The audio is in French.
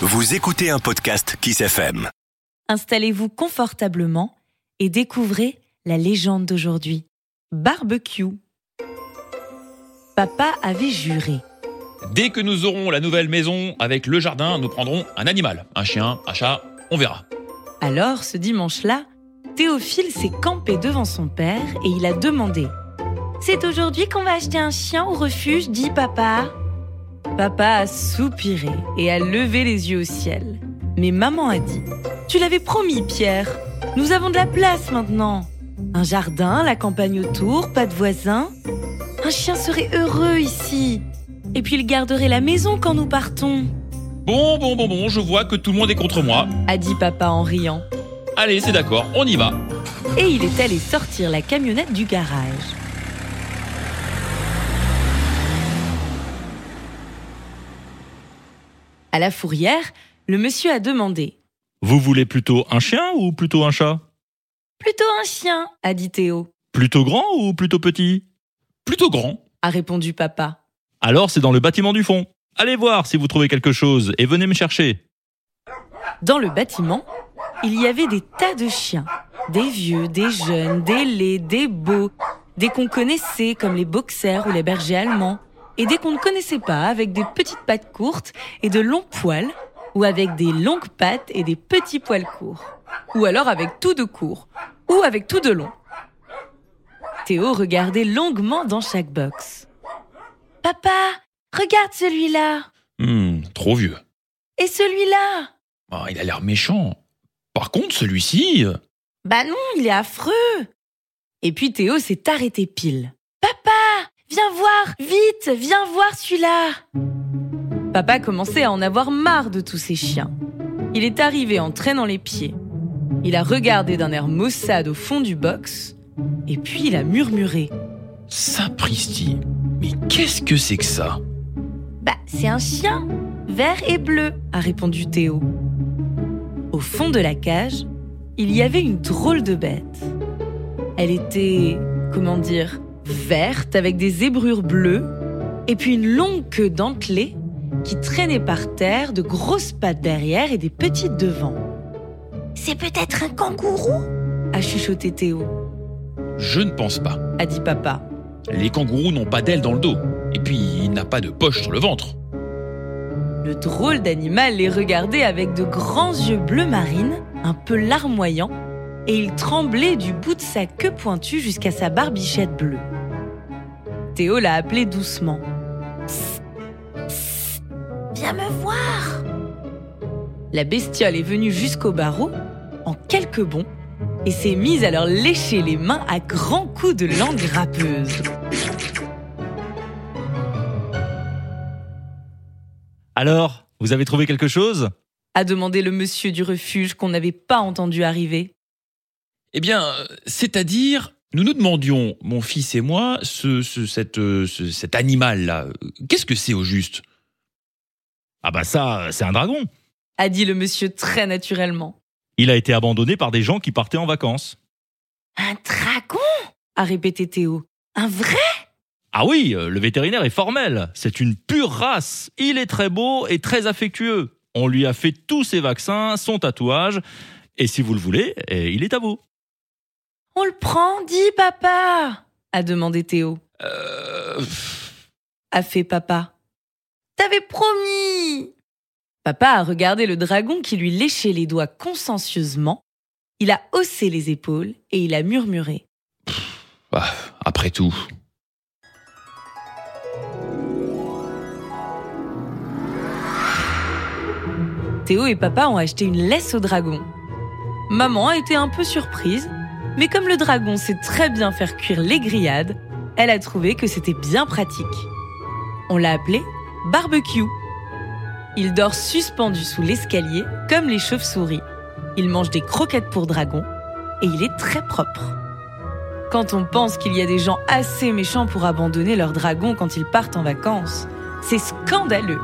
Vous écoutez un podcast Kiss FM. Installez-vous confortablement et découvrez la légende d'aujourd'hui. Barbecue. Papa avait juré. Dès que nous aurons la nouvelle maison avec le jardin, nous prendrons un animal. Un chien, un chat, on verra. Alors, ce dimanche-là, Théophile s'est campé devant son père et il a demandé C'est aujourd'hui qu'on va acheter un chien au refuge, dit papa. Papa a soupiré et a levé les yeux au ciel. Mais maman a dit Tu l'avais promis, Pierre. Nous avons de la place maintenant. Un jardin, la campagne autour, pas de voisins. Un chien serait heureux ici. Et puis il garderait la maison quand nous partons, Bon, bon, bon, bon, je vois que tout le monde est contre moi. a dit papa en riant. Allez, c'est d'accord, on y va. Et il est allé sortir la camionnette du garage. À la fourrière, le monsieur a demandé Vous voulez plutôt un chien ou plutôt un chat? Plutôt un chien, a dit Théo, Plutôt grand ou plutôt petit? Plutôt grand. a répondu papa. Alors c'est dans le bâtiment du fond. Allez voir si vous trouvez quelque chose et venez me chercher. Dans le bâtiment, il y avait des tas de chiens. Des vieux, des jeunes, des laids, des beaux, des qu'on connaissait comme les boxers ou les bergers allemands, et des qu'on ne connaissait pas avec des petites pattes courtes et de longs poils, ou avec des longues pattes et des petits poils courts, ou alors avec tout de court, ou avec tout de long. Théo regardait longuement dans chaque box. Papa, regarde celui-là, Hmm, trop vieux. et celui-là. Ah, il a l'air méchant. Par contre, celui-ci... euh, Bah non, il est affreux. Et puis Théo s'est arrêté pile. Papa, viens voir, vite, viens voir celui-là. Papa commençait à en avoir marre de tous ces chiens. Il est arrivé en traînant les pieds. Il a regardé d'un air maussade au fond du box, et puis il a murmuré. Sapristi. Mais qu'est-ce que c'est que ça? Bah, c'est un chien, vert et bleu, a répondu Théo. Au fond de la cage, il y avait une drôle de bête. Elle était, comment dire, verte avec des zébrures bleues et puis une longue queue dentelée qui traînait par terre, de grosses pattes derrière et des petites devant. C'est peut-être un kangourou? A chuchoté Théo, Je ne pense pas. a dit papa. Les kangourous n'ont pas d'ailes dans le dos. Et puis, il n'a pas de poche sur le ventre. Le drôle d'animal les regardait avec de grands yeux bleu marine, un peu larmoyants, et il tremblait du bout de sa queue pointue jusqu'à sa barbichette bleue. Théo l'a appelé doucement. Psst, psst, viens me voir. La bestiole est venue jusqu'au barreau en quelques bonds et s'est mise à leur lécher les mains à grands coups de langue râpeuse. Alors, vous avez trouvé quelque chose? A demandé le monsieur du refuge qu'on n'avait pas entendu arriver. Eh bien, c'est-à-dire, nous nous demandions, mon fils et moi, ce, ce- cette, euh, ce- cet animal-là, qu'est-ce que c'est au juste? Ah bah ça, c'est un dragon. a dit le monsieur très naturellement. Il a été abandonné par des gens qui partaient en vacances. Un dragon? a répété Théo. Un vrai? Ah oui, euh, le vétérinaire est formel. C'est une pure race. Il est très beau et très affectueux. On lui a fait tous ses vaccins, son tatouage. Et si vous le voulez, eh, il est à vous. On le prend, dit papa a demandé Théo. Euh, A fait papa. T'avais promis Papa a regardé le dragon qui lui léchait les doigts consciencieusement. Il a haussé les épaules et il a murmuré. bah, après tout. Théo et papa ont acheté une laisse au dragon. Maman a été un peu surprise, mais comme le dragon sait très bien faire cuire les grillades, elle a trouvé que c'était bien pratique. On l'a appelé barbecue. Il dort suspendu sous l'escalier comme les chauves-souris. Il mange des croquettes pour dragon et il est très propre. Quand on pense qu'il y a des gens assez méchants pour abandonner leur dragon quand ils partent en vacances, c'est scandaleux.